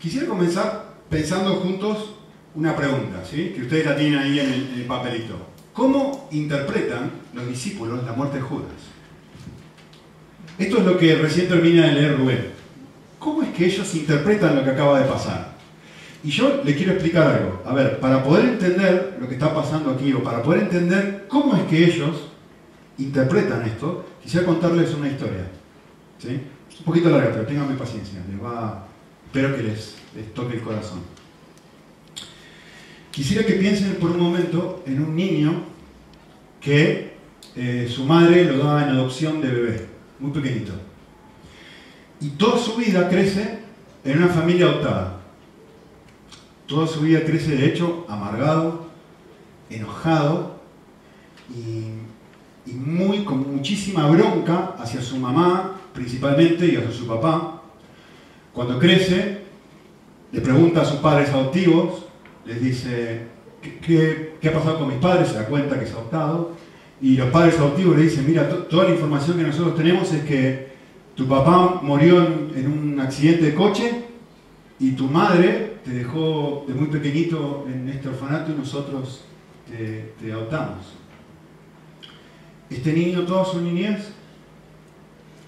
Quisiera comenzar pensando juntos una pregunta, ¿sí? que ustedes la tienen ahí en el, papelito. ¿Cómo interpretan los discípulos la muerte de Judas? Esto es lo que recién termina de leer Rubén. ¿Cómo es que ellos interpretan lo que acaba de pasar? Y yo le quiero explicar algo. A ver, para poder entender lo que está pasando aquí, o para poder entender cómo es que ellos interpretan esto, quisiera contarles una historia. ¿sí? Un poquito larga, pero ténganme paciencia. Les va, espero que les, toque el corazón. Quisiera que piensen por un momento en un niño que eh, su madre lo daba en adopción de bebé, muy pequeñito. Y toda su vida crece en una familia adoptada. Toda su vida crece, de hecho, amargado, enojado y, y muy, con muchísima bronca hacia su mamá, principalmente, y hacia su papá. Cuando crece, le pregunta a sus padres adoptivos, les dice, ¿qué, ha pasado con mis padres? Se da cuenta que es adoptado. Y los padres adoptivos le dicen, mira, to- toda la información que nosotros tenemos es que tu papá murió en, en un accidente de coche y tu madre te dejó de muy pequeñito en este orfanato y nosotros te, te adoptamos. Este niño toda su niñez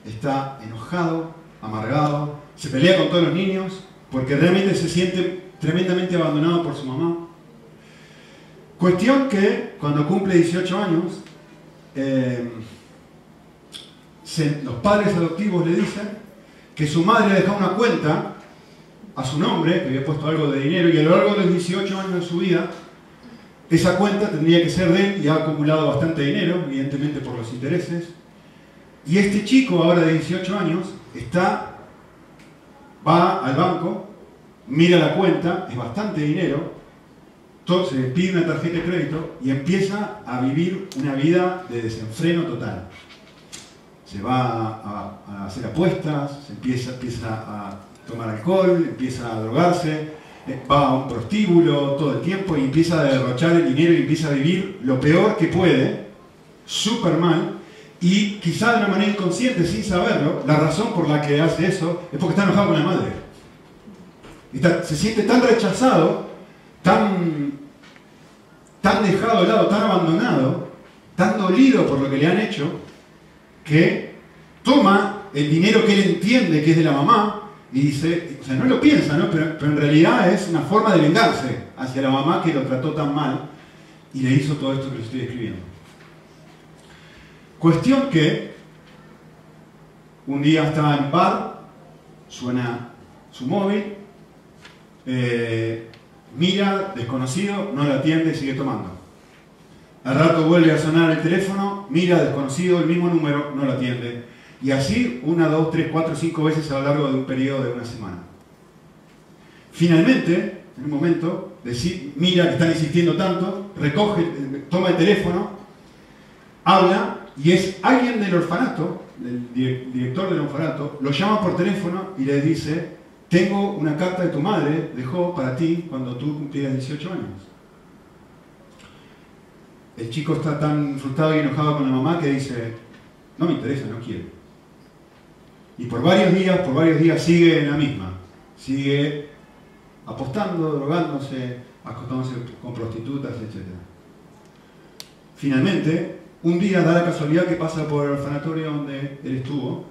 está enojado, amargado, se pelea con todos los niños porque realmente se siente tremendamente abandonado por su mamá. Cuestión que cuando cumple 18 años, eh, los padres adoptivos le dicen que su madre ha dejado una cuenta a su nombre, que había puesto algo de dinero, y a lo largo de los 18 años de su vida, esa cuenta tendría que ser de él y ha acumulado bastante dinero, evidentemente por los intereses. Y este chico, ahora de 18 años, está, va al banco, mira la cuenta, es bastante dinero, entonces pide una tarjeta de crédito y empieza a vivir una vida de desenfreno total. Se va a, a hacer apuestas, se empieza, empieza a tomar alcohol, empieza a drogarse, eh, va a un prostíbulo todo el tiempo y empieza a derrochar el dinero y empieza a vivir lo peor que puede, súper mal, y quizá de una manera inconsciente, sin saberlo, la razón por la que hace eso es porque está enojado con la madre. Está- se siente tan rechazado, tan, tan dejado de lado, tan abandonado, tan dolido por lo que le han hecho, que toma el dinero que él entiende que es de la mamá y dice, o sea, no lo piensa, ¿no? Pero, pero en realidad es una forma de vengarse hacia la mamá que lo trató tan mal y le hizo todo esto que le estoy escribiendo. Cuestión que un día estaba en bar, suena su móvil, eh, mira, desconocido, no lo atiende y sigue tomando. Al rato vuelve a sonar el teléfono, mira, desconocido, el mismo número, no lo atiende. Y así, una, dos, tres, cuatro, cinco veces a lo largo de un periodo de una semana. Finalmente, en un momento, mira que están insistiendo tanto, recoge, eh, toma el teléfono, habla y es alguien del orfanato, dire- director del orfanato, lo llama por teléfono y le dice, tengo una carta de tu madre, dejó para ti cuando tú cumplías 18 años. El chico está tan frustrado y enojado con la mamá que dice, no me interesa, no quiero. Y por varios días, por varios días sigue en la misma. Sigue apostando, drogándose, acostándose con prostitutas, etc. Finalmente, un día da la casualidad que pasa por el orfanatorio donde él estuvo,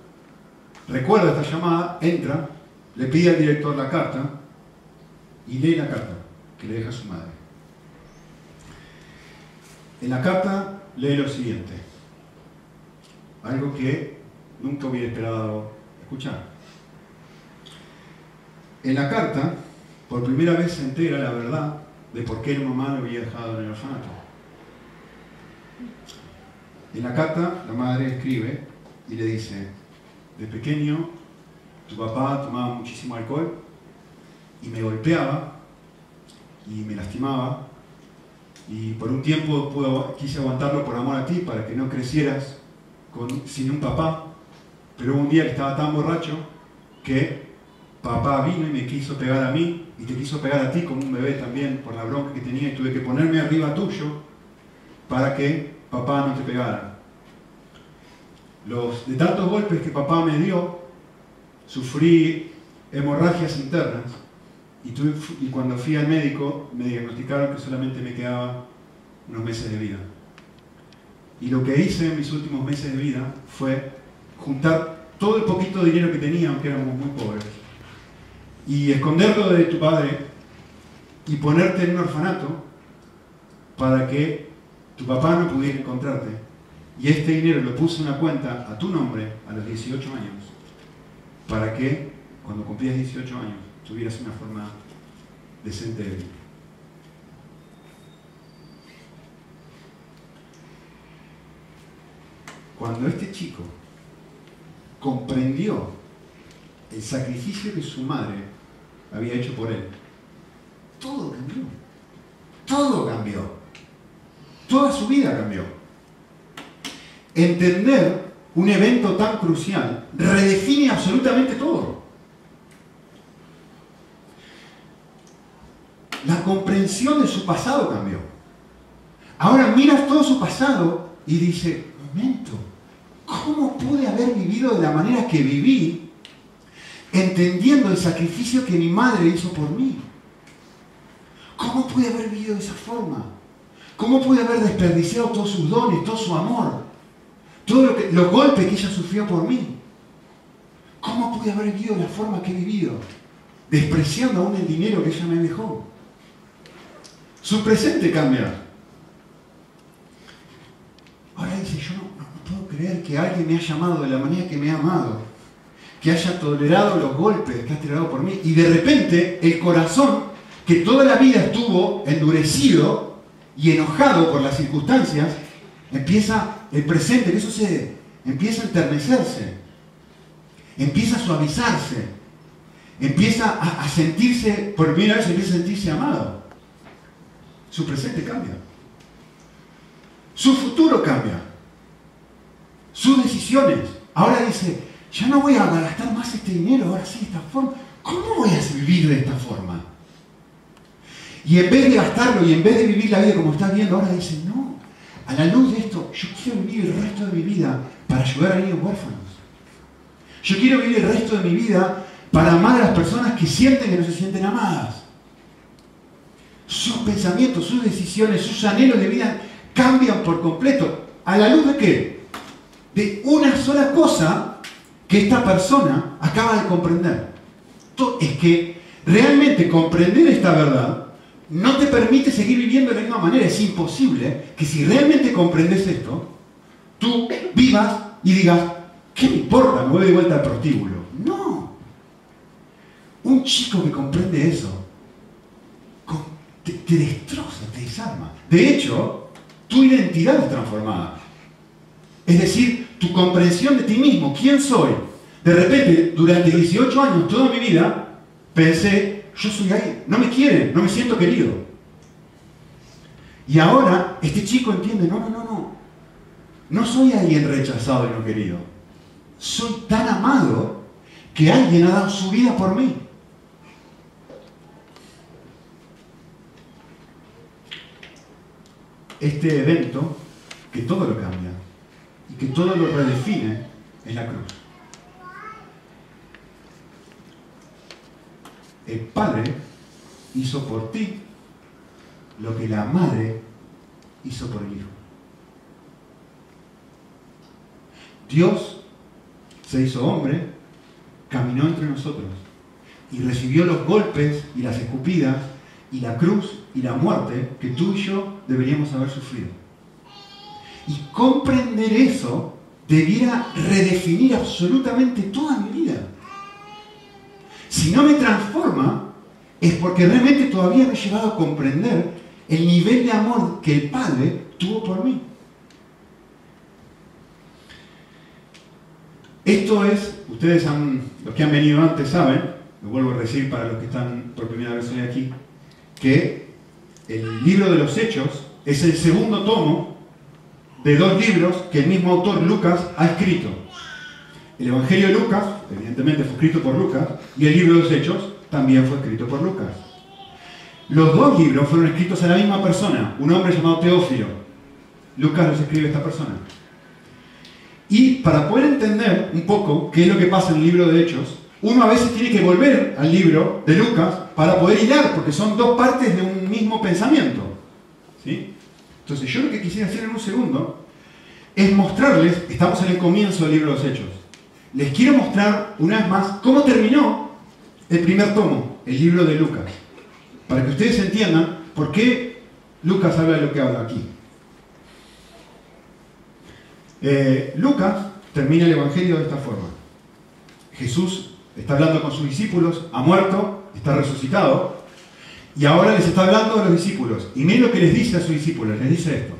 recuerda esta llamada, entra, le pide al director la carta y lee la carta que le deja su madre. En la carta lee lo siguiente, algo que nunca hubiera esperado escuchar. En la carta, por primera vez se entera la verdad de por qué la mamá lo había dejado en el orfanato. En la carta, la madre escribe y le dice, de pequeño, tu papá tomaba muchísimo alcohol y me golpeaba y me lastimaba y por un tiempo quise aguantarlo por amor a ti para que no crecieras sin un papá, pero un día que estaba tan borracho que papá vino y me quiso pegar a mí y te quiso pegar a ti como un bebé también por la bronca que tenía y tuve que ponerme arriba tuyo para que papá no te pegara. Los, de tantos golpes que papá me dio, sufrí hemorragias internas Y, cuando fui al médico me diagnosticaron que solamente me quedaba unos meses de vida. Y lo que hice en mis últimos meses de vida fue juntar todo el poquito de dinero que tenía, aunque éramos muy pobres, y esconderlo de tu padre y ponerte en un orfanato para que tu papá no pudiera encontrarte. Y este dinero lo puse en una cuenta a tu nombre a los 18 años, para que cuando cumplías 18 años tuvieras una forma decente de vivir. Cuando este chico comprendió el sacrificio que su madre había hecho por él, todo cambió. Todo cambió. Toda su vida cambió. Entender un evento tan crucial redefine absolutamente todo. La comprensión de su pasado cambió. Ahora mira todo su pasado y dice, momento, ¿cómo pude haber vivido de la manera que viví entendiendo el sacrificio que mi madre hizo por mí? ¿Cómo pude haber vivido de esa forma? ¿Cómo pude haber desperdiciado todos sus dones, todo su amor? Todos los golpes que ella sufrió por mí. ¿Cómo pude haber vivido la forma que he vivido? Despreciando aún el dinero que ella me dejó. Su presente cambia. Ahora dice, yo no, puedo creer que alguien me haya llamado de la manera que me ha amado, que haya tolerado los golpes que ha tirado por mí, y de repente el corazón, que toda la vida estuvo endurecido y enojado por las circunstancias, empieza, el presente, ¿qué sucede? Empieza a enternecerse, empieza a suavizarse, empieza a, a sentirse, por primera vez empieza a sentirse amado. Su presente cambia. Su futuro cambia. Sus decisiones. Ahora dice, ya no voy a gastar más este dinero, ahora sí, de esta forma. ¿Cómo voy a vivir de esta forma? Y en vez de gastarlo y en vez de vivir la vida como estás viendo, ahora dice, no, a la luz de esto, yo quiero vivir el resto de mi vida para ayudar a niños huérfanos. Yo quiero vivir el resto de mi vida para amar a las personas que sienten que no se sienten amadas. Sus pensamientos, sus decisiones, sus anhelos de vida cambian por completo. ¿A la luz de qué? De una sola cosa que esta persona acaba de comprender. Es que realmente comprender esta verdad no te permite seguir viviendo de la misma manera. Es imposible que si realmente comprendes esto, tú vivas y digas, ¿qué me importa? Me voy de vuelta al prostíbulo. No. Un chico que comprende eso te, te destroza, te desarma. De hecho, tu identidad es transformada. Es decir, tu comprensión de ti mismo, quién soy. De repente, durante 18 años, toda mi vida, pensé, yo soy ahí, no me quieren, no me siento querido. Y ahora este chico entiende, no, no, no, no. No soy alguien rechazado y no querido. Soy tan amado que alguien ha dado su vida por mí. Este evento que todo lo cambia y que todo lo redefine es la cruz. El padre hizo por ti lo que la madre hizo por el hijo. Dios se hizo hombre, caminó entre nosotros y recibió los golpes y las escupidas y la cruz y la muerte que tú y yo deberíamos haber sufrido. Y comprender eso debiera redefinir absolutamente toda mi vida. Si no me transforma, es porque realmente todavía me he llevado a comprender el nivel de amor que el Padre tuvo por mí. Esto es, ustedes han, los que han venido antes saben, lo vuelvo a decir para los que están por primera vez hoy aquí, que el libro de los Hechos es el segundo tomo de dos libros que el mismo autor Lucas ha escrito. El Evangelio de Lucas, evidentemente fue escrito por Lucas, y el libro de los Hechos también fue escrito por Lucas. Los dos libros fueron escritos a la misma persona, un hombre llamado Teófilo. Lucas los escribe esta persona. Y para poder entender un poco qué es lo que pasa en el libro de Hechos, uno a veces tiene que volver al libro de Lucas para poder hilar, porque son dos partes de un mismo pensamiento. ¿sí? Entonces yo lo que quisiera hacer en un segundo es mostrarles, estamos en el comienzo del libro de los Hechos, les quiero mostrar una vez más cómo terminó el primer tomo, el libro de Lucas, para que ustedes entiendan por qué Lucas habla de lo que habla aquí. Eh, Lucas termina el Evangelio de esta forma. Jesús está hablando con sus discípulos, ha muerto, está resucitado, y ahora les está hablando a los discípulos. Y miren lo que les dice a sus discípulos, les dice esto.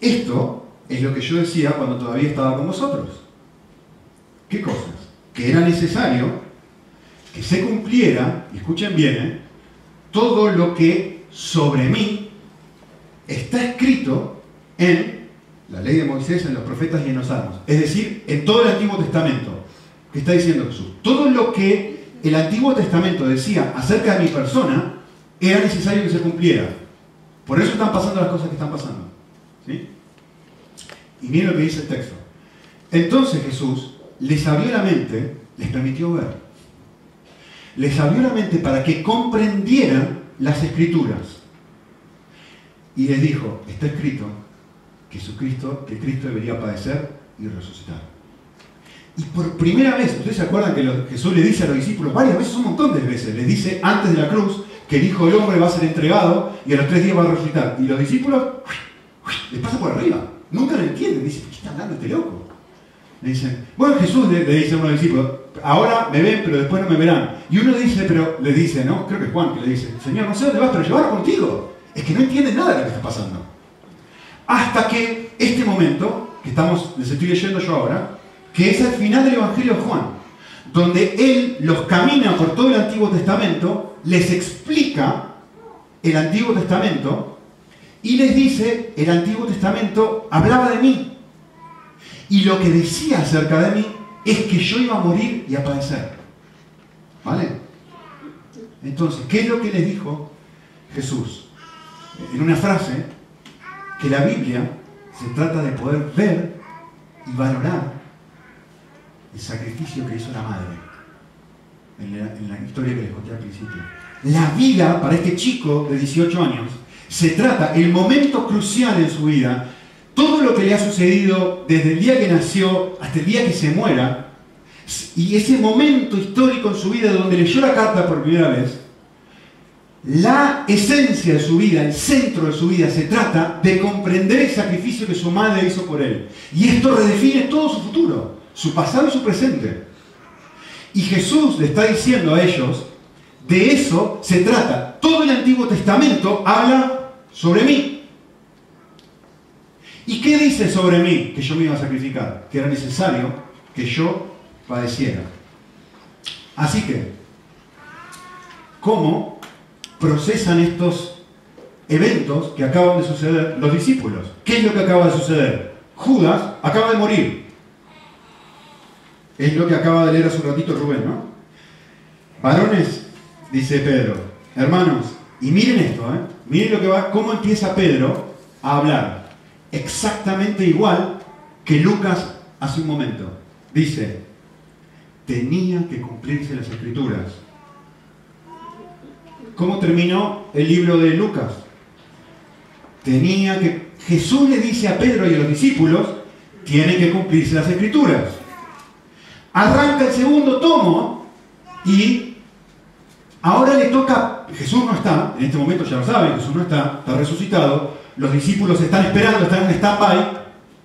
Esto es lo que yo decía cuando todavía estaba con vosotros. ¿Qué cosas? Que era necesario que se cumpliera, escuchen bien, ¿eh? todo lo que sobre mí está escrito en la ley de Moisés, en los profetas y en los salmos. Es decir, en todo el Antiguo Testamento. ¿Qué está diciendo Jesús? Todo lo que el Antiguo Testamento decía acerca de mi persona era necesario que se cumpliera. Por eso están pasando las cosas que están pasando. ¿Sí? Y miren lo que dice el texto. Entonces Jesús les abrió la mente, les permitió ver. Les abrió la mente para que comprendieran las escrituras. Y les dijo, está escrito que Jesucristo, que Cristo debería padecer y resucitar. Y por primera vez, ustedes se acuerdan que Jesús le dice a los discípulos varias veces, un montón de veces, les dice antes de la cruz que el Hijo del Hombre va a ser entregado y a los tres días va a resucitar. Y los discípulos les pasa por arriba. Nunca lo entienden. Dicen, ¿qué está hablando este loco? Le dicen, bueno, Jesús le, dice a uno de los discípulos, ahora me ven, pero después no me verán. Y uno dice, pero le dice, ¿no? Creo que es Juan que le dice, Señor, no sé dónde vas, pero llevarlo contigo. Es que no entienden nada de lo que está pasando. Hasta que este momento, que estamos, les estoy leyendo yo ahora, que es el final del Evangelio de Juan, donde él los camina por todo el Antiguo Testamento, les explica el Antiguo Testamento y les dice, el Antiguo Testamento hablaba de mí. Y lo que decía acerca de mí es que yo iba a morir y a padecer. ¿Vale? Entonces, ¿qué es lo que les dijo Jesús? En una frase, que la Biblia se trata de poder ver y valorar el sacrificio que hizo la madre en la, en la historia que les conté al principio. La vida para este chico de 18 años se trata, el momento crucial en su vida, todo lo que le ha sucedido desde el día que nació hasta el día que se muera, y ese momento histórico en su vida donde leyó la carta por primera vez, la esencia de su vida, el centro de su vida, se trata de comprender el sacrificio que su madre hizo por él. Y esto redefine todo su futuro, su pasado y su presente. Y Jesús le está diciendo a ellos, de eso se trata. Todo el Antiguo Testamento habla sobre mí. ¿Y qué dice sobre mí que yo me iba a sacrificar? Que era necesario que yo padeciera. Así que, ¿cómo procesan estos eventos que acaban de suceder los discípulos? ¿Qué es lo que acaba de suceder? Judas acaba de morir. Es lo que acaba de leer hace un ratito Rubén, ¿no? Varones, dice Pedro, hermanos, y miren esto, ¿eh? miren lo que va, cómo empieza Pedro a hablar. Exactamente igual que Lucas hace un momento. Dice, tenía que cumplirse las escrituras. ¿Cómo terminó el libro de Lucas? Tenía que... Jesús le dice a Pedro y a los discípulos, tiene que cumplirse las escrituras. Arranca el segundo tomo y ahora le toca, Jesús no está, en este momento ya lo saben, Jesús no está, está resucitado, los discípulos están esperando, están en stand-by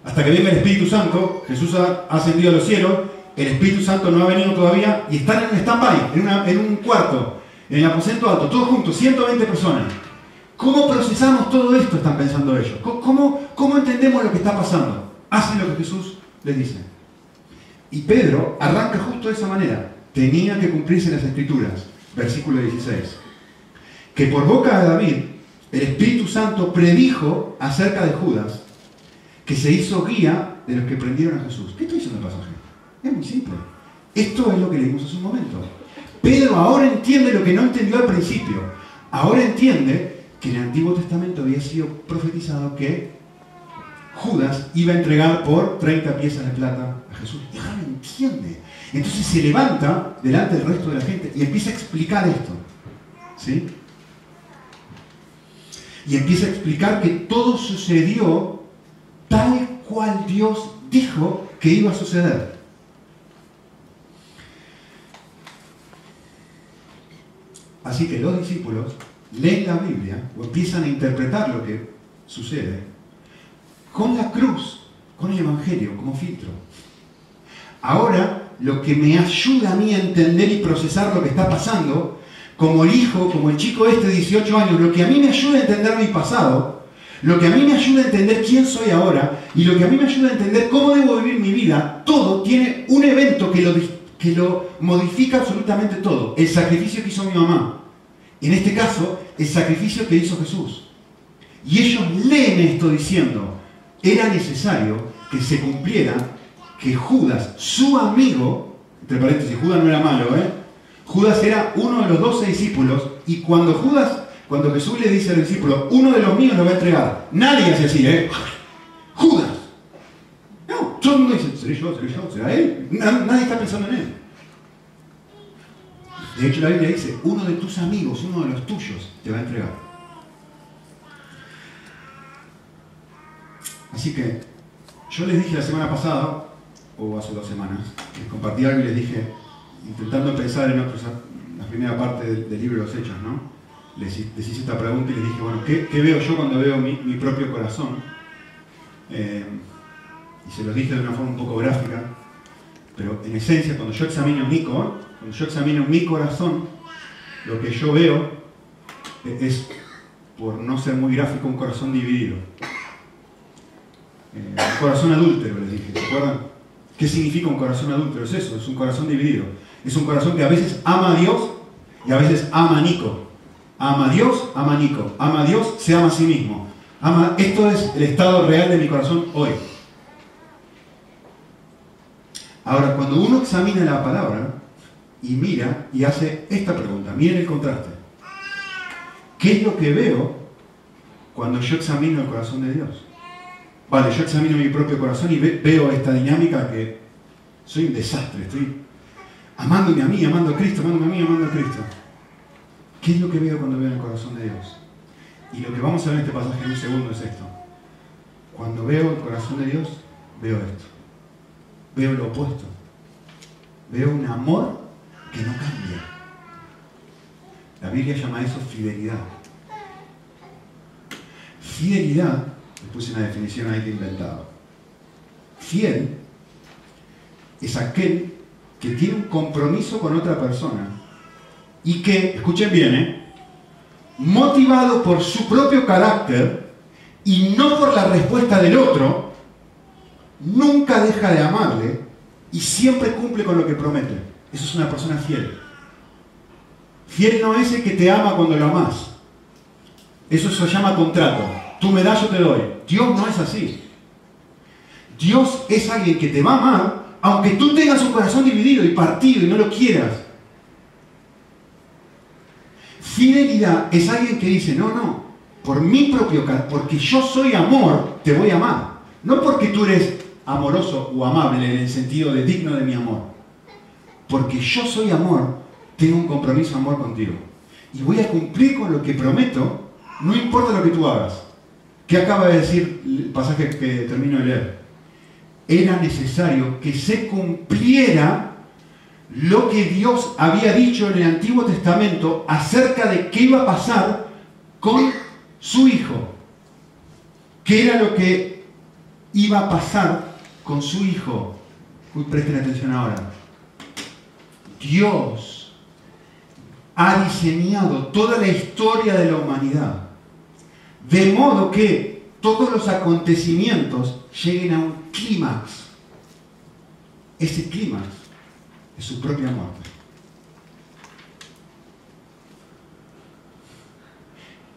hasta que venga el Espíritu Santo, Jesús ha ascendido a los cielos, el Espíritu Santo no ha venido todavía y están en stand-by, en, un cuarto, en el aposento alto, todos juntos, 120 personas. ¿Cómo procesamos todo esto? Están pensando ellos. ¿Cómo, cómo entendemos lo que está pasando? Hacen lo que Jesús les dice. Y Pedro arranca justo de esa manera. Tenía que cumplirse las escrituras. Versículo 16. Que por boca de David, el Espíritu Santo predijo acerca de Judas, que se hizo guía de los que prendieron a Jesús. ¿Qué está diciendo el pasaje? Es muy simple. Esto es lo que leímos hace un momento. Pedro ahora entiende lo que no entendió al principio. Ahora entiende que en el Antiguo Testamento había sido profetizado que Judas iba a entregar por 30 piezas de plata a Jesús. Y ahora entiende. Entonces se levanta delante del resto de la gente y empieza a explicar esto. ¿Sí? Y empieza a explicar que todo sucedió tal cual Dios dijo que iba a suceder. Así que los discípulos leen la Biblia o empiezan a interpretar lo que sucede con la cruz, con el Evangelio como filtro. Ahora, lo que me ayuda a mí a entender y procesar lo que está pasando, como el hijo, como el chico este de 18 años, lo que a mí me ayuda a entender mi pasado, lo que a mí me ayuda a entender quién soy ahora y lo que a mí me ayuda a entender cómo debo vivir mi vida, todo tiene un evento que lo, que lo modifica absolutamente todo. El sacrificio que hizo mi mamá. En este caso, el sacrificio que hizo Jesús. Y ellos leen esto diciendo, era necesario que se cumpliera que Judas, su amigo, entre paréntesis, Judas no era malo, ¿eh? Judas era uno de los doce discípulos y cuando Judas, cuando Jesús le dice al discípulo, uno de los míos lo va a entregar, nadie hace así, ¿eh? Judas. No, todo el mundo dice, ¿seré yo? ¿Seré yo? ¿Será él? Nadie está pensando en él. De hecho, la Biblia dice, uno de tus amigos, uno de los tuyos, te va a entregar. Así que yo les dije la semana pasada, o hace dos semanas, les compartí algo y les dije, intentando pensar en otros, la primera parte del, libro de los Hechos, ¿no? Les, hice esta pregunta y les dije, bueno, ¿qué, veo yo cuando veo mi, propio corazón? Eh, y se lo dije de una forma un poco gráfica, pero en esencia, cuando yo examino mi, cuando yo examino mi corazón, lo que yo veo es, por no ser muy gráfico, un corazón dividido. Eh, un corazón adúltero, les dije, ¿se acuerdan? ¿Qué significa un corazón adúltero? Es eso, es un corazón dividido. Es un corazón que a veces ama a Dios y a veces ama a Nico. Ama a Dios, ama a Nico. Ama a Dios, se ama a sí mismo. Ama, esto es el estado real de mi corazón hoy. Ahora, cuando uno examina la palabra y mira y hace esta pregunta, miren el contraste. ¿Qué es lo que veo cuando yo examino el corazón de Dios? Vale, yo examino mi propio corazón y veo esta dinámica que soy un desastre, amándome a mí, amando a Cristo, amándome a mí, amando a Cristo. ¿Qué es lo que veo cuando veo el corazón de Dios? Y lo que vamos a ver en este pasaje en un segundo es esto. Cuando veo el corazón de Dios, veo esto. Veo lo opuesto. Veo un amor que no cambia. La Biblia llama eso fidelidad. Fidelidad puse una definición ahí que inventado. Fiel es aquel que tiene un compromiso con otra persona y que, escuchen bien, ¿eh? motivado por su propio carácter y no por la respuesta del otro, nunca deja de amarle y siempre cumple con lo que promete. Eso es una persona fiel. Fiel no es el que te ama cuando lo amas. Eso se llama contrato. Tú me das, yo te doy. Dios no es así. Dios es alguien que te va a amar, aunque tú tengas un corazón dividido y partido y no lo quieras. Fidelidad es alguien que dice, no, no, por mi propio porque yo soy amor, te voy a amar. No porque tú eres amoroso o amable en el sentido de digno de mi amor. Porque yo soy amor, tengo un compromiso amor contigo. Y voy a cumplir con lo que prometo, no importa lo que tú hagas. ¿Qué acaba de decir el pasaje que termino de leer? Era necesario que se cumpliera lo que Dios había dicho en el Antiguo Testamento acerca de qué iba a pasar con su hijo. ¿Qué era lo que iba a pasar con su hijo? Uy, presten atención ahora. Dios ha diseñado toda la historia de la humanidad de modo que todos los acontecimientos lleguen a un clímax. Ese clímax es su propia muerte.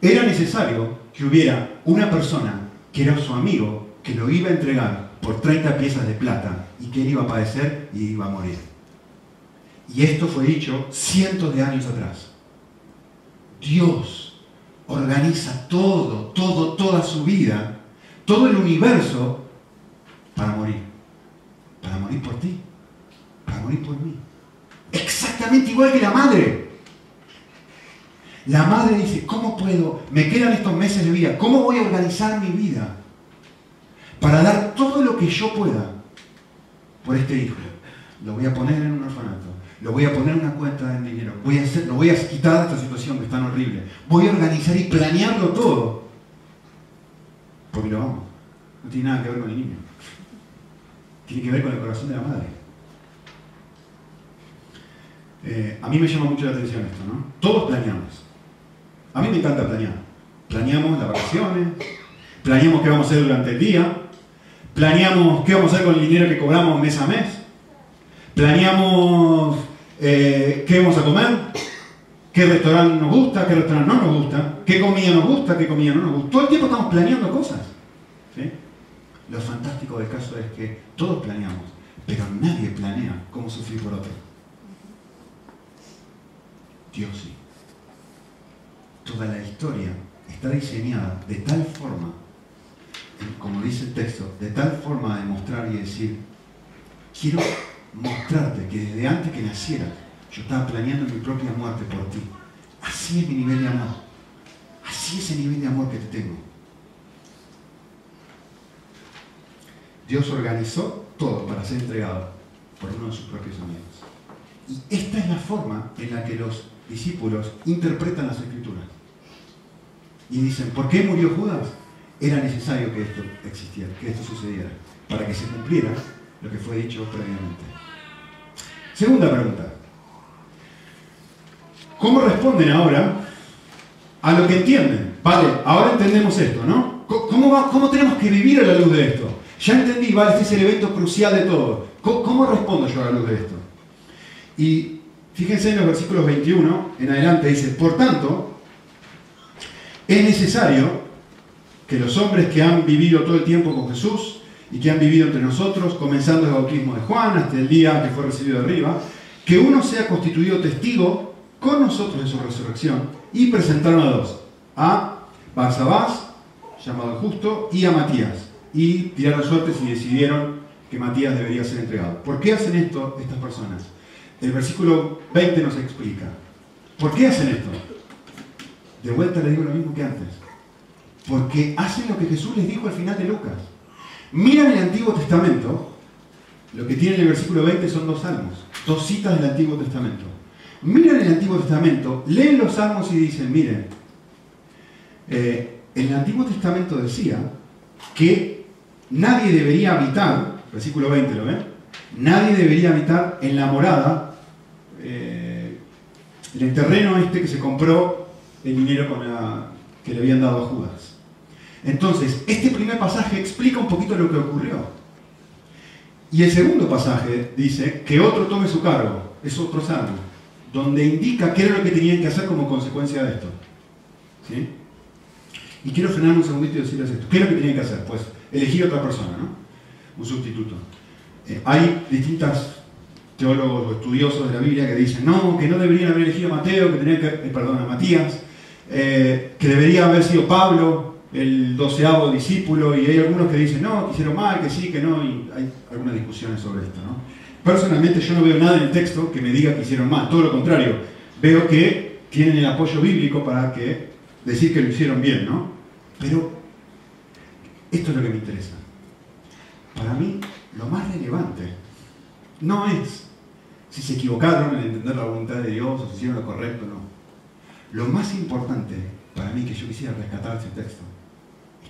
Era necesario que hubiera una persona que era su amigo, que lo iba a entregar por 30 piezas de plata y que él iba a padecer y iba a morir. Y esto fue dicho cientos de años atrás. Dios organiza todo, todo, toda su vida todo el universo para morir. Para morir por ti. Para morir por mí. Exactamente igual que la madre. La madre dice, ¿cómo puedo? Me quedan estos meses de vida. ¿Cómo voy a organizar mi vida? Para dar todo lo que yo pueda por este hijo. Lo voy a poner en un orfanato. Lo voy a poner en una cuenta de dinero. Voy a hacer, lo voy a quitar de esta situación que es tan horrible. Voy a organizar y planearlo todo. Porque lo amo. No tiene nada que ver con el niño. Tiene que ver con el corazón de la madre. Eh, a mí me llama mucho la atención esto, ¿no? Todos planeamos. A mí me encanta planear. Planeamos las vacaciones, planeamos qué vamos a hacer durante el día, planeamos qué vamos a hacer con el dinero que cobramos mes a mes, planeamos eh, qué vamos a comer, qué restaurante nos gusta, qué restaurante no nos gusta, qué comida nos gusta, qué comida no nos gusta. Todo el tiempo estamos planeando cosas. Lo fantástico del caso es que todos planeamos, pero nadie planea cómo sufrir por otro. Dios sí. Toda la historia está diseñada de tal forma, como dice el texto, de tal forma de mostrar y decir, quiero mostrarte que desde antes que nacieras, yo estaba planeando mi propia muerte por ti. Así es mi nivel de amor. Así es el nivel de amor que te tengo. Dios organizó todo para ser entregado por uno de sus propios amigos. Y esta es la forma en la que los discípulos interpretan las escrituras. Y dicen, ¿por qué murió Judas? Era necesario que esto existiera, que esto sucediera, para que se cumpliera lo que fue dicho previamente. Segunda pregunta. ¿Cómo responden ahora a lo que entienden? Vale, ahora entendemos esto, ¿no? ¿Cómo, cómo tenemos que vivir a la luz de esto? Ya entendí, vale, este es el evento crucial de todo. ¿Cómo, respondo yo a la luz de esto? Y fíjense en los versículos 21 en adelante, dice, por tanto, es necesario que los hombres que han vivido todo el tiempo con Jesús y que han vivido entre nosotros, comenzando el bautismo de Juan hasta el día que fue recibido arriba, que uno sea constituido testigo con nosotros de su resurrección y presentaron a dos, a Barsabás, llamado justo, y a Matías, y tiraron suertes y decidieron que Matías debería ser entregado. ¿Por qué hacen esto estas personas? El versículo 20 nos explica. ¿Por qué hacen esto? De vuelta le digo lo mismo que antes. Porque hacen lo que Jesús les dijo al final de Lucas. Miran el Antiguo Testamento. Lo que tiene el versículo 20 son dos salmos, dos citas del Antiguo Testamento. Miran el Antiguo Testamento, leen los salmos y dicen, miren, eh, el Antiguo Testamento decía que nadie debería habitar, versículo 20, ¿lo ven? Nadie debería habitar en la morada, eh, en el terreno este que se compró el dinero que le habían dado a Judas. Entonces, este primer pasaje explica un poquito lo que ocurrió. Y el segundo pasaje dice que otro tome su cargo, es otro salmo, donde indica qué era lo que tenían que hacer como consecuencia de esto. ¿Sí? Y quiero frenar un segundito y decirles esto. ¿Qué es lo que tenían que hacer? Pues elegir otra persona, ¿no? Un sustituto. Eh, hay distintos teólogos o estudiosos de la Biblia que dicen, no, que no deberían haber elegido a Mateo, que tenían que, eh, perdón, a Matías, eh, que debería haber sido Pablo, el doceavo discípulo, y hay algunos que dicen, no, hicieron mal, que sí, que no, y hay algunas discusiones sobre esto, ¿no? Personalmente yo no veo nada en el texto que me diga que hicieron mal, todo lo contrario, veo que tienen el apoyo bíblico para que decir que lo hicieron bien, ¿no? Pero esto es lo que me interesa. Para mí, lo más relevante no es si se equivocaron en entender la voluntad de Dios o si hicieron lo correcto no. Lo más importante para mí que yo quisiera rescatar este texto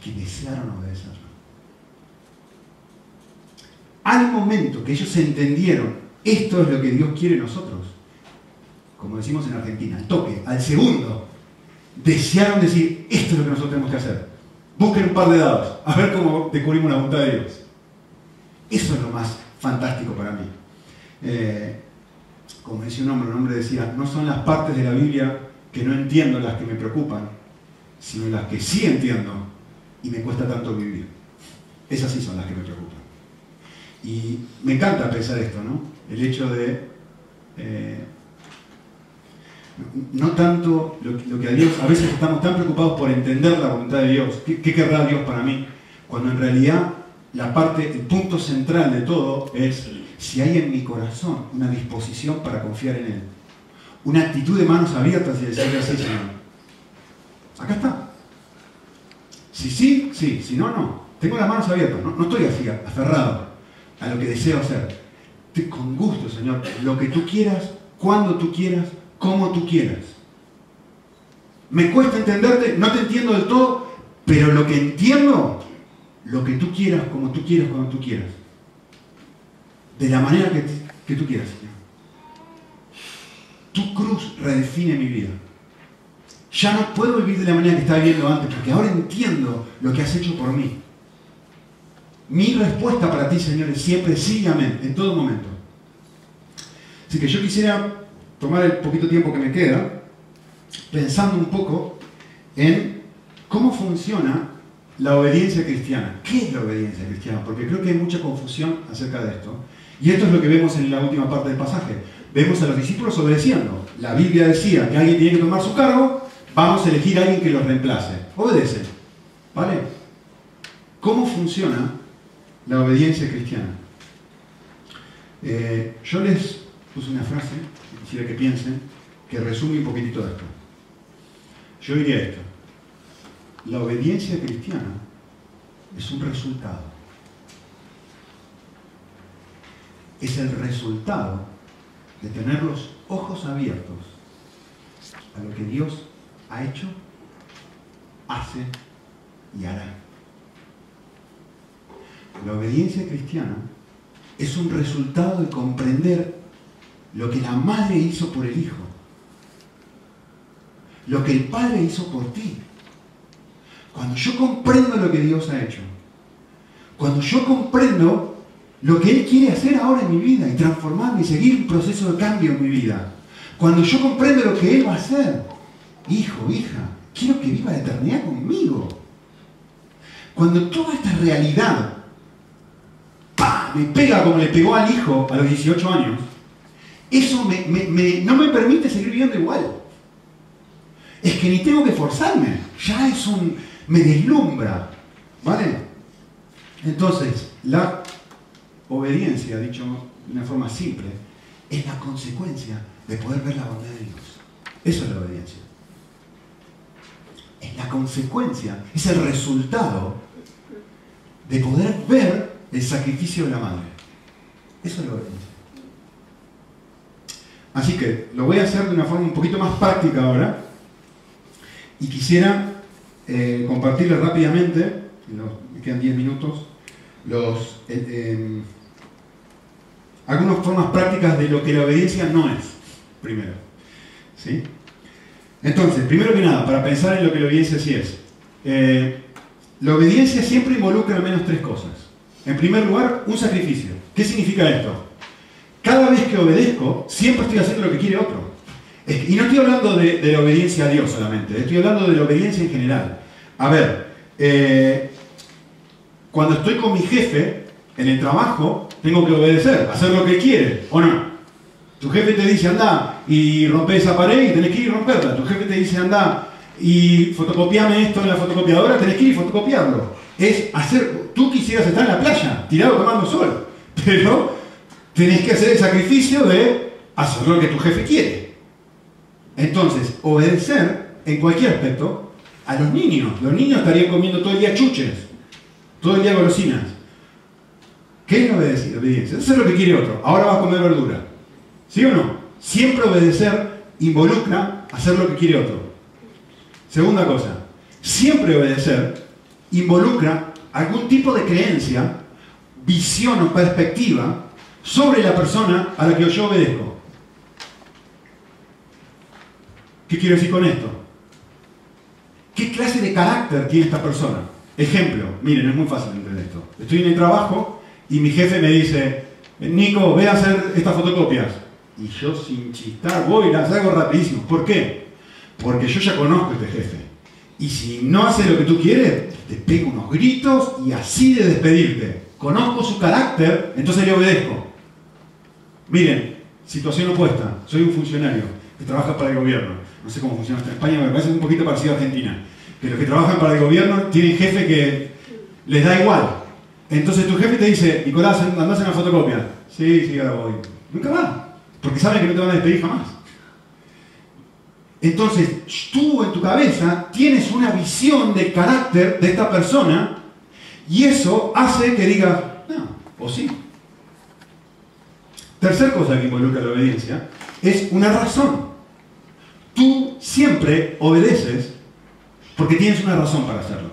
que desearon obedecerlo. Al momento que ellos entendieron esto es lo que Dios quiere nosotros, como decimos en Argentina, al toque, al segundo, desearon decir, esto es lo que nosotros tenemos que hacer. Busquen un par de dados, a ver cómo descubrimos la voluntad de Dios. Eso es lo más fantástico para mí. Eh, como decía un hombre, un hombre decía, no son las partes de la Biblia que no entiendo las que me preocupan, sino las que sí entiendo y me cuesta tanto vivir. Esas sí son las que me preocupan. Y me encanta pensar esto, ¿no? El hecho de eh, no tanto lo, que a veces estamos tan preocupados por entender la voluntad de Dios, ¿qué, querrá Dios para mí? cuando en realidad la parte, el punto central de todo es si hay en mi corazón una disposición para confiar en Él. Una actitud de manos abiertas y decirle así, Señor. Acá está. Si sí, sí, si no, no. Tengo las manos abiertas, no, no estoy así, aferrado a lo que deseo hacer. Con gusto, Señor, lo que tú quieras, cuando tú quieras, como tú quieras. Me cuesta entenderte, no te entiendo del todo, pero lo que entiendo, lo que tú quieras, como tú quieras, cuando tú quieras. De la manera que, que tú quieras, Señor. Tu cruz redefine mi vida. Ya no puedo vivir de la manera que estaba viviendo antes, porque ahora entiendo lo que has hecho por mí. Mi respuesta para ti, Señor, es siempre sí y amén, en todo momento. Así que yo quisiera tomar el poquito tiempo que me queda pensando un poco en cómo funciona la obediencia cristiana. ¿Qué es la obediencia cristiana? Porque creo que hay mucha confusión acerca de esto. Y esto es lo que vemos en la última parte del pasaje. Vemos a los discípulos obedeciendo. La Biblia decía que alguien tiene que tomar su cargo, vamos a elegir a alguien que los reemplace. Obedece. ¿Vale? ¿Cómo funciona la obediencia cristiana? Eh, yo les puse una frase, quisiera que piensen, que resume un poquitito esto. Yo diría esto. La obediencia cristiana es un resultado. Es el resultado de tener los ojos abiertos a lo que Dios ha hecho, hace y hará. La obediencia cristiana es un resultado de comprender lo que la madre hizo por el hijo, lo que el padre hizo por ti. Cuando yo comprendo lo que Dios ha hecho, cuando yo comprendo lo que Él quiere hacer ahora en mi vida y transformarme y seguir un proceso de cambio en mi vida, cuando yo comprendo lo que Él va a hacer, hijo, hija, quiero que viva la eternidad conmigo. Cuando toda esta realidad me pega como le pegó al hijo a los 18 años, eso no me permite seguir viviendo igual. Es que ni tengo que forzarme, ya es un... me deslumbra, ¿vale? Entonces, la obediencia, dicho de una forma simple, es la consecuencia de poder ver la bondad de Dios. Eso es la obediencia. Consecuencia, es el resultado de poder ver el sacrificio de la madre. Eso es la obediencia. Así que lo voy a hacer de una forma un poquito más práctica ahora y quisiera eh, compartirles rápidamente, me quedan 10 minutos, los, eh, em, algunas formas prácticas de lo que la obediencia no es, primero. ¿sí? Entonces, primero que nada, para pensar en lo que la obediencia sí es, eh, la obediencia siempre involucra al menos tres cosas. En primer lugar, un sacrificio. ¿Qué significa esto? Cada vez que obedezco, siempre estoy haciendo lo que quiere otro. Y no estoy hablando de, la obediencia a Dios solamente, estoy hablando de la obediencia en general. A ver, eh, cuando estoy con mi jefe en el trabajo, tengo que obedecer, hacer lo que quiere, ¿o no? Tu jefe te dice anda y rompe esa pared y tenés que ir y romperla. Tu jefe te dice anda y fotocopiame esto en la fotocopiadora, tenés que ir y fotocopiarlo. Es hacer, tú quisieras estar en la playa, tirado tomando sol, pero tenés que hacer el sacrificio de hacer lo que tu jefe quiere. Entonces, obedecer en cualquier aspecto a los niños. Los niños estarían comiendo todo el día chuches, todo el día golosinas. ¿Qué es la obediencia? Hacer lo que quiere otro. Ahora vas a comer verdura. ¿Sí o no? Siempre obedecer involucra hacer lo que quiere otro. Segunda cosa, siempre obedecer involucra algún tipo de creencia, visión o perspectiva sobre la persona a la que yo obedezco. ¿Qué quiero decir con esto? ¿Qué clase de carácter tiene esta persona? Ejemplo, miren, es muy fácil entender esto. Estoy en el trabajo y mi jefe me dice, Nico, ve a hacer estas fotocopias. Y yo sin chistar voy y las hago rapidísimo. ¿Por qué? Porque yo ya conozco a este jefe. Y si no hace lo que tú quieres, te pego unos gritos y así de despedirte. Conozco su carácter, entonces le obedezco. Miren, situación opuesta. Soy un funcionario que trabaja para el gobierno. No sé cómo funciona en España, me parece un poquito parecido a Argentina. Que los que trabajan para el gobierno tienen jefe que les da igual. Entonces tu jefe te dice, Nicolás, andás en la fotocopia. Sí, sí, ahora voy. Nunca va, porque saben que no te van a despedir jamás. Entonces, tú en tu cabeza tienes una visión de carácter de esta persona y eso hace que digas, no, o sí. Tercer cosa que involucra la obediencia es una razón. Tú siempre obedeces porque tienes una razón para hacerlo.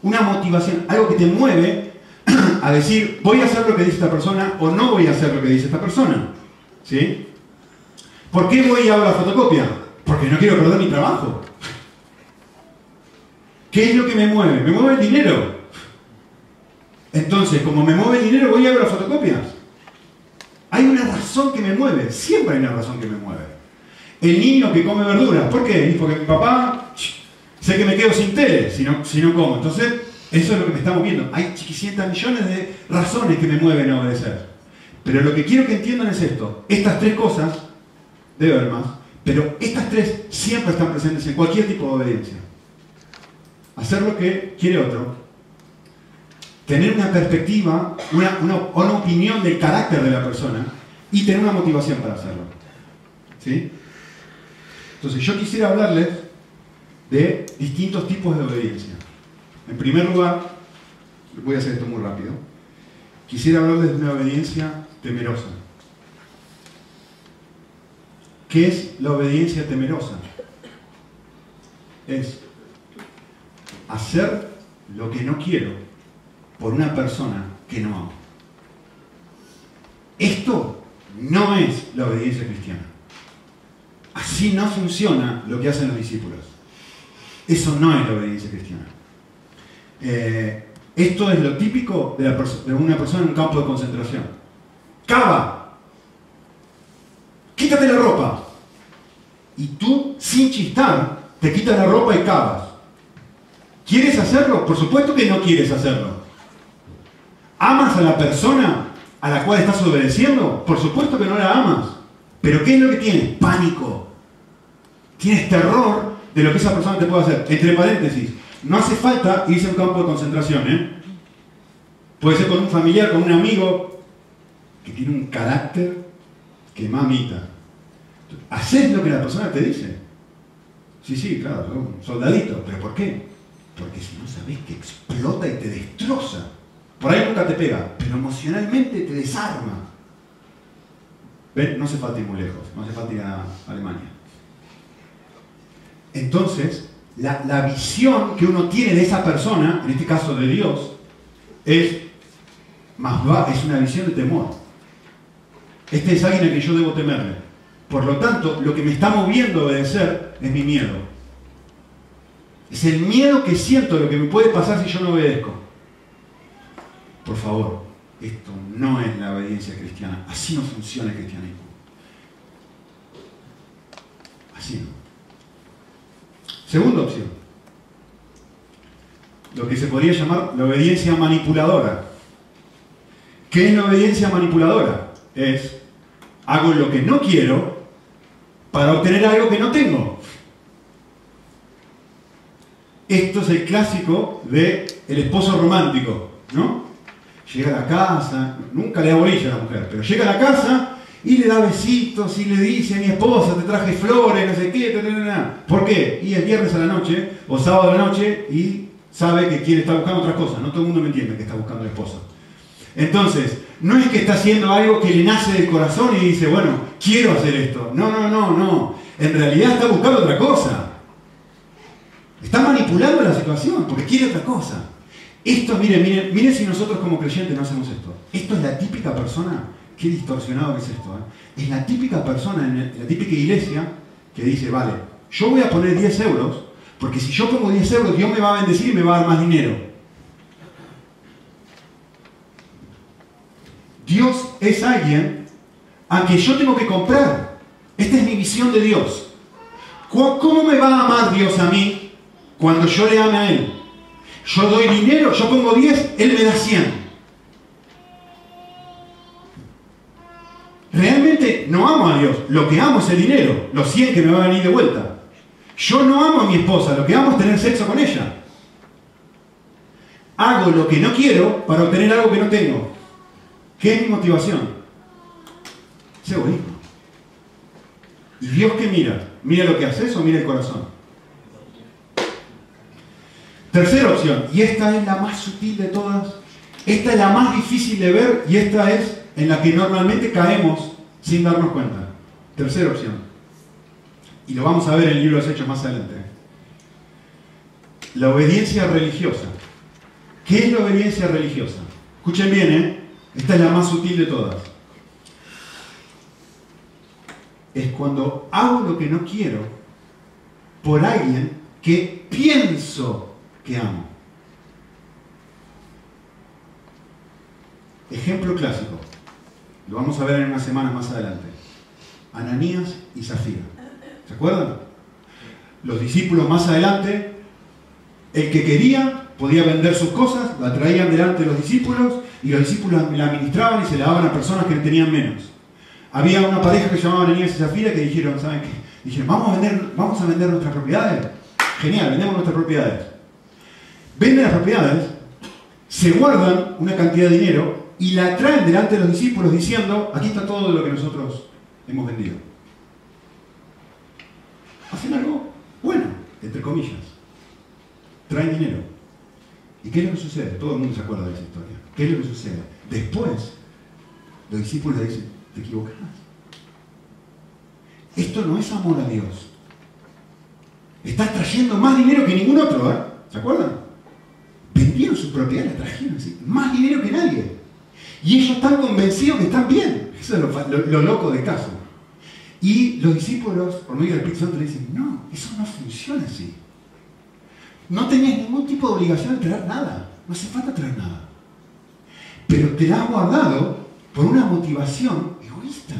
Una motivación, algo que te mueve a decir, voy a hacer lo que dice esta persona o no voy a hacer lo que dice esta persona. ¿Sí? ¿Por qué voy a la fotocopia? Porque no quiero perder mi trabajo. ¿Qué es lo que me mueve? Me mueve el dinero. Entonces, como me mueve el dinero, voy a ver las fotocopias. Hay una razón que me mueve, siempre hay una razón que me mueve. El niño que come verduras, ¿por qué? Porque mi papá, sé que me quedo sin tele si no, si no como. Entonces, eso es lo que me está moviendo. Hay chiquicientas millones de razones que me mueven a obedecer. Pero lo que quiero que entiendan es esto. Estas tres cosas, debe haber más, pero estas tres siempre están presentes en cualquier tipo de obediencia. Hacer lo que quiere otro, tener una perspectiva, una, opinión del carácter de la persona y tener una motivación para hacerlo. ¿Sí? Entonces yo quisiera hablarles de distintos tipos de obediencia. En primer lugar, voy a hacer esto muy rápido, quisiera hablarles de una obediencia temerosa. ¿Qué es la obediencia temerosa? Es hacer lo que no quiero por una persona que no amo. Esto no es la obediencia cristiana. Así no funciona lo que hacen los discípulos. Eso no es la obediencia cristiana. Eh, esto es lo típico de, de, una persona en un campo de concentración. Cava. Quítate la ropa. Y tú, sin chistar, te quitas la ropa y cavas. ¿Quieres hacerlo? Por supuesto que no quieres hacerlo. ¿Amas a la persona a la cual estás obedeciendo? Por supuesto que no la amas. Pero ¿qué es lo que tienes? Pánico. Tienes terror de lo que esa persona te puede hacer. Entre paréntesis, no hace falta irse a un campo de concentración. ¿eh? Puede ser con un familiar, con un amigo que tiene un carácter que mamita. Haces lo que la persona te dice. Sí, sí, claro, un soldadito. ¿Pero por qué? Porque si no sabes que explota y te destroza. Por ahí nunca te pega, pero emocionalmente te desarma. ¿Ven? No hace falta ir muy lejos, no hace falta ir a Alemania. Entonces, la, visión que uno tiene de esa persona, en este caso de Dios, es, más es una visión de temor. Este es alguien a que yo debo temerle. Por lo tanto, lo que me está moviendo a obedecer es mi miedo. Es el miedo que siento de lo que me puede pasar si yo no obedezco. Por favor, esto no es la obediencia cristiana. Así no funciona el cristianismo. Así no. Segunda opción. Lo que se podría llamar la obediencia manipuladora. ¿Qué es la obediencia manipuladora? Es, hago lo que no quiero para obtener algo que no tengo. Esto es el clásico de el esposo romántico, ¿no? llega a la casa, nunca le da bolilla a la mujer, pero llega a la casa y le da besitos y le dice a mi esposa, te traje flores, no sé qué, ¿por qué? Y es viernes a la noche o sábado a la noche y sabe que quiere estar buscando otras cosas, no todo el mundo me entiende que está buscando la esposa. Entonces, no es que está haciendo algo que le nace del corazón y dice, bueno, quiero hacer esto. No, no, no, no. En realidad está buscando otra cosa. Está manipulando la situación porque quiere otra cosa. Esto, miren, miren, miren si nosotros como creyentes no hacemos esto. Esto es la típica persona, qué distorsionado que es esto, ¿eh? es la típica persona en la típica iglesia que dice, vale, yo voy a poner 10 euros, porque si yo pongo 10 euros, Dios me va a bendecir y me va a dar más dinero. Dios es alguien a quien yo tengo que comprar. Esta es mi visión de Dios. ¿Cómo me va a amar Dios a mí cuando yo le ame a Él? Yo doy dinero, yo pongo 10, él me da 100. Realmente no amo a Dios, lo que amo es el dinero, los 100 que me va a venir de vuelta. Yo no amo a mi esposa, lo que amo es tener sexo con ella. hago lo que no quiero para obtener algo que no tengo. ¿Qué es mi motivación? Es egoísmo. ¿Y Dios qué mira? ¿Mira lo que haces o mira el corazón? Tercera opción, y esta es la más sutil de todas, esta es la más difícil de ver y esta es en la que normalmente caemos sin darnos cuenta. Tercera opción. Y lo vamos a ver en el libro de los Hechos más adelante. La obediencia religiosa. ¿Qué es la obediencia religiosa? Escuchen bien, ¿eh? Esta es la más sutil de todas. Es cuando hago lo que no quiero por alguien que pienso que amo. Ejemplo clásico. Lo vamos a ver en unas semanas más adelante. Ananías y Zafira. ¿Se acuerdan? Los discípulos más adelante, el que quería podía vender sus cosas, la traían delante de los discípulos y los discípulos la administraban y se la daban a personas que tenían menos. Había una pareja que se llamaba Ananías y Zafira que dijeron, ¿saben qué? Dijeron, ¿vamos a vender, vamos a vender nuestras propiedades? Genial, vendemos nuestras propiedades. Venden las propiedades, se guardan una cantidad de dinero y la traen delante de los discípulos diciendo, aquí está todo lo que nosotros hemos vendido. Hacen algo bueno, entre comillas. Traen dinero. ¿Y qué es lo que sucede? Todo el mundo se acuerda de esa historia. ¿Qué es lo que sucede? Después, los discípulos le dicen, te equivocas. Esto no es amor a Dios. Estás trayendo más dinero que ningún otro, ¿eh? ¿Se acuerdan? Vendieron su propiedad, la trajeron así. Más dinero que nadie. Y ellos están convencidos que están bien. Eso es lo, loco de caso. Y los discípulos, por medio del Espíritu le dicen, no, eso no funciona así. No tenías ningún tipo de obligación de traer nada. No hace falta traer nada. Pero te la has guardado por una motivación egoísta.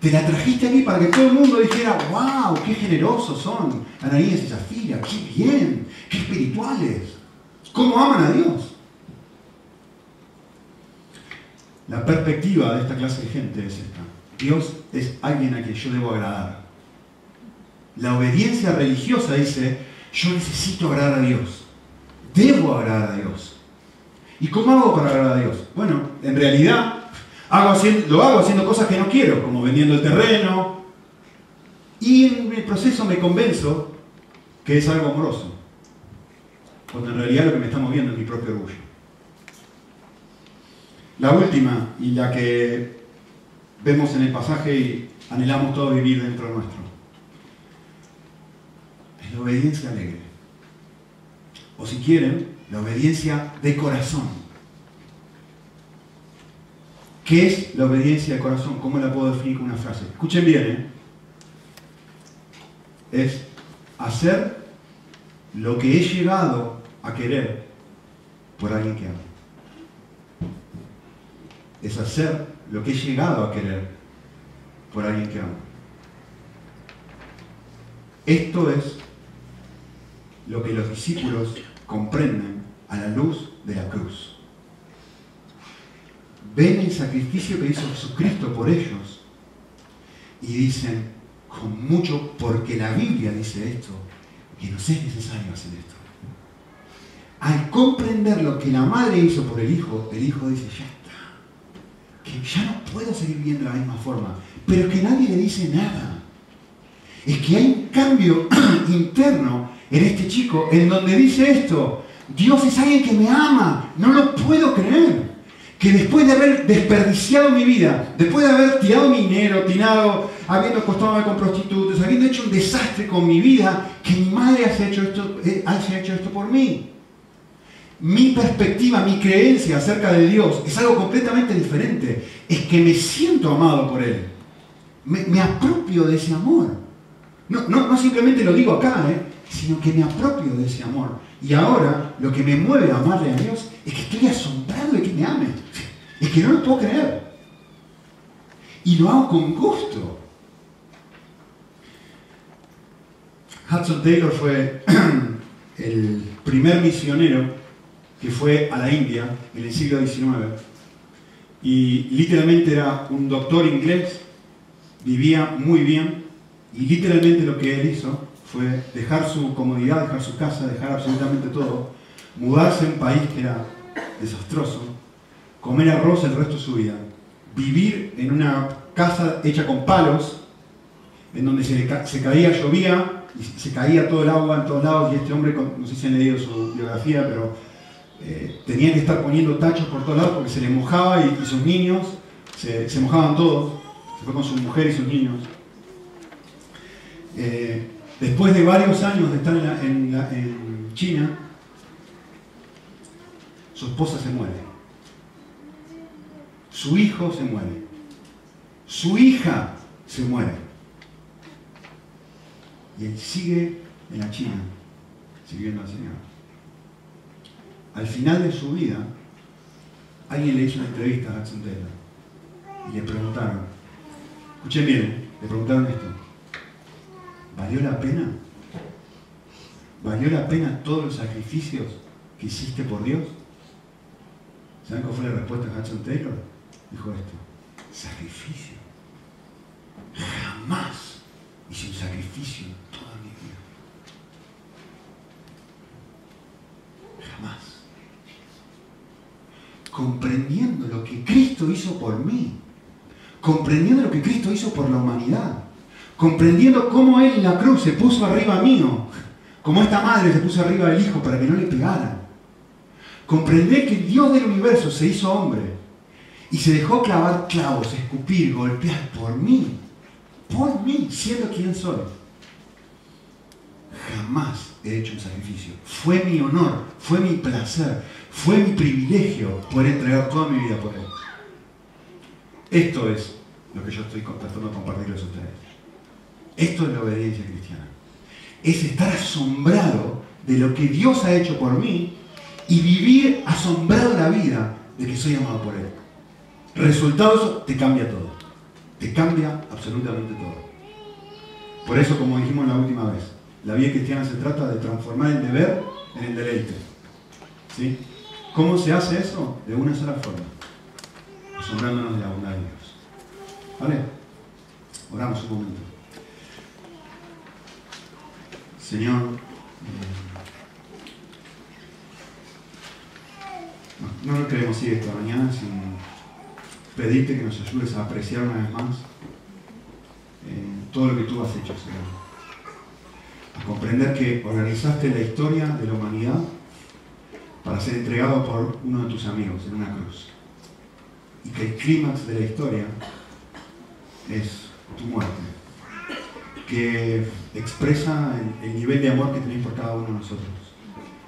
Te la trajiste aquí para que todo el mundo dijera, wow, qué generosos son Ananías y Zafira, qué bien, qué espirituales, cómo aman a Dios. La perspectiva de esta clase de gente es esta. Dios es alguien a quien yo debo agradar. La obediencia religiosa dice, yo necesito agradar a Dios. Debo agradar a Dios. ¿Y cómo hago para agradar a Dios? Bueno, en realidad lo hago haciendo cosas que no quiero, como vendiendo el terreno. Y en el proceso me convenzo que es algo amoroso. Cuando en realidad lo que me está moviendo es mi propio orgullo. La última y la que vemos en el pasaje y anhelamos todos vivir dentro nuestro. La obediencia alegre. O si quieren, la obediencia de corazón. ¿Qué es la obediencia de corazón? ¿Cómo la puedo definir con una frase? Escuchen bien, ¿eh? Es hacer lo que he llegado a querer por alguien que amo es hacer lo que he llegado a querer por alguien que amo. Esto es lo que los discípulos comprenden a la luz de la cruz. Ven el sacrificio que hizo Jesucristo por ellos y dicen con mucho, porque la Biblia dice esto, que nos es necesario hacer esto. Al comprender lo que la madre hizo por el hijo, el hijo dice, ya que ya no puedo seguir viendo de la misma forma, pero que nadie le dice nada. Es que hay un cambio interno en este chico en donde dice esto, Dios es alguien que me ama, no lo puedo creer. Que después de haber desperdiciado mi vida, después de haber tirado mi dinero, tirado, habiendo acostado con prostitutas, habiendo hecho un desastre con mi vida, que mi madre haya hecho esto, eh, haya hecho esto por mí mi perspectiva, mi creencia acerca de Dios es algo completamente diferente. Es que me siento amado por Él. Me, apropio de ese amor. No, simplemente lo digo acá, ¿eh? Sino que me apropio de ese amor. Y ahora lo que me mueve a amarle a Dios es que estoy asombrado de que me ame. Es que no lo puedo creer. Y lo hago con gusto. Hudson Taylor fue el primer misionero que fue a la India en el siglo XIX. Y literalmente era un doctor inglés, vivía muy bien, y literalmente lo que él hizo fue dejar su comodidad, dejar su casa, dejar absolutamente todo, mudarse a un país que era desastroso, comer arroz el resto de su vida, vivir en una casa hecha con palos, en donde se, caía, llovía, y se caía todo el agua en todos lados, y este hombre, no sé si han leído su biografía, pero eh, tenía que estar poniendo tachos por todos lados porque se le mojaba y, sus niños se, mojaban todos, se fue con su mujer y sus niños. Eh, después de varios años de estar en China, su esposa se muere, su hijo se muere, su hija se muere. Y él sigue en la China, sirviendo al Señor. Al final de su vida, alguien le hizo una entrevista a Hudson Taylor y le preguntaron, escuchen bien, le preguntaron esto, ¿valió la pena? ¿Valió la pena todos los sacrificios que hiciste por Dios? ¿Saben cuál fue la respuesta de Hudson Taylor? Dijo esto, sacrificio. Jamás hice un sacrificio en toda mi vida. Jamás. Comprendiendo lo que Cristo hizo por mí. Comprendiendo lo que Cristo hizo por la humanidad. Comprendiendo cómo Él en la cruz se puso arriba mío. Como esta madre se puso arriba del hijo para que no le pegaran Comprender que el Dios del universo se hizo hombre y se dejó clavar clavos, escupir, golpear por mí, por mí, siendo quien soy. Jamás he hecho un sacrificio. Fue mi honor, fue mi placer, fue mi privilegio poder entregar toda mi vida por Él. Esto es lo que yo estoy tratando de compartirles a ustedes. Esto es la obediencia cristiana. Es estar asombrado de lo que Dios ha hecho por mí y vivir asombrado la vida de que soy amado por Él. Resultado eso, te cambia todo. Te cambia absolutamente todo. Por eso, como dijimos la última vez, la vida cristiana se trata de transformar el deber en el deleite. ¿Sí? ¿Cómo se hace eso? De una sola forma. Asombrándonos de la bondad de Dios. ¿Vale? Oramos un momento. Señor, No, lo queremos ir esta mañana sin pedirte que nos ayudes a apreciar una vez más eh, todo lo que tú has hecho, Señor. A comprender que organizaste la historia de la humanidad para ser entregado por uno de tus amigos en una cruz. Y que el clímax de la historia es tu muerte, que expresa el, el nivel de amor que tenéis por cada uno de nosotros.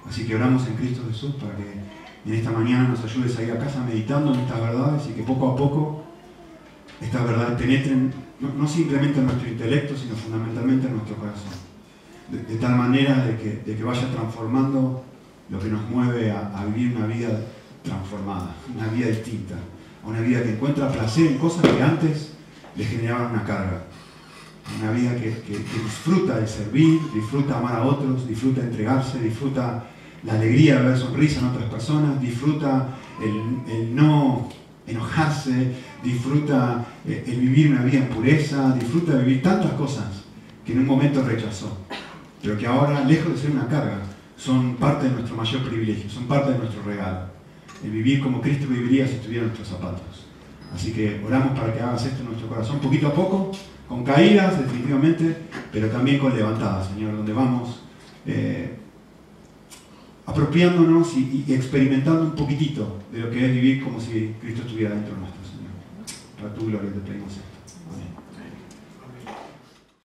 Así que oramos en Cristo Jesús para que en esta mañana nos ayudes a ir a casa meditando en estas verdades y que poco a poco estas verdades penetren no, simplemente en nuestro intelecto, sino fundamentalmente en nuestro corazón. De, tal manera de que, vaya transformando lo que nos mueve a, vivir una vida transformada, una vida distinta, una vida que encuentra placer en cosas que antes le generaban una carga. Una vida que, disfruta de servir, disfruta amar a otros, disfruta entregarse, disfruta la alegría de ver sonrisa en otras personas, disfruta el, no enojarse, disfruta eh, el, vivir una vida en pureza, disfruta de vivir tantas cosas que en un momento rechazó, pero que ahora, lejos de ser una carga, son parte de nuestro mayor privilegio, son parte de nuestro regalo. El vivir como Cristo viviría si estuviera en nuestros zapatos. Así que oramos para que hagas esto en nuestro corazón, poquito a poco, con caídas definitivamente, pero también con levantadas, Señor, donde vamos. Eh, apropiándonos y, experimentando un poquitito de lo que es vivir como si Cristo estuviera dentro de nuestro Señor. Para tu gloria te pedimos.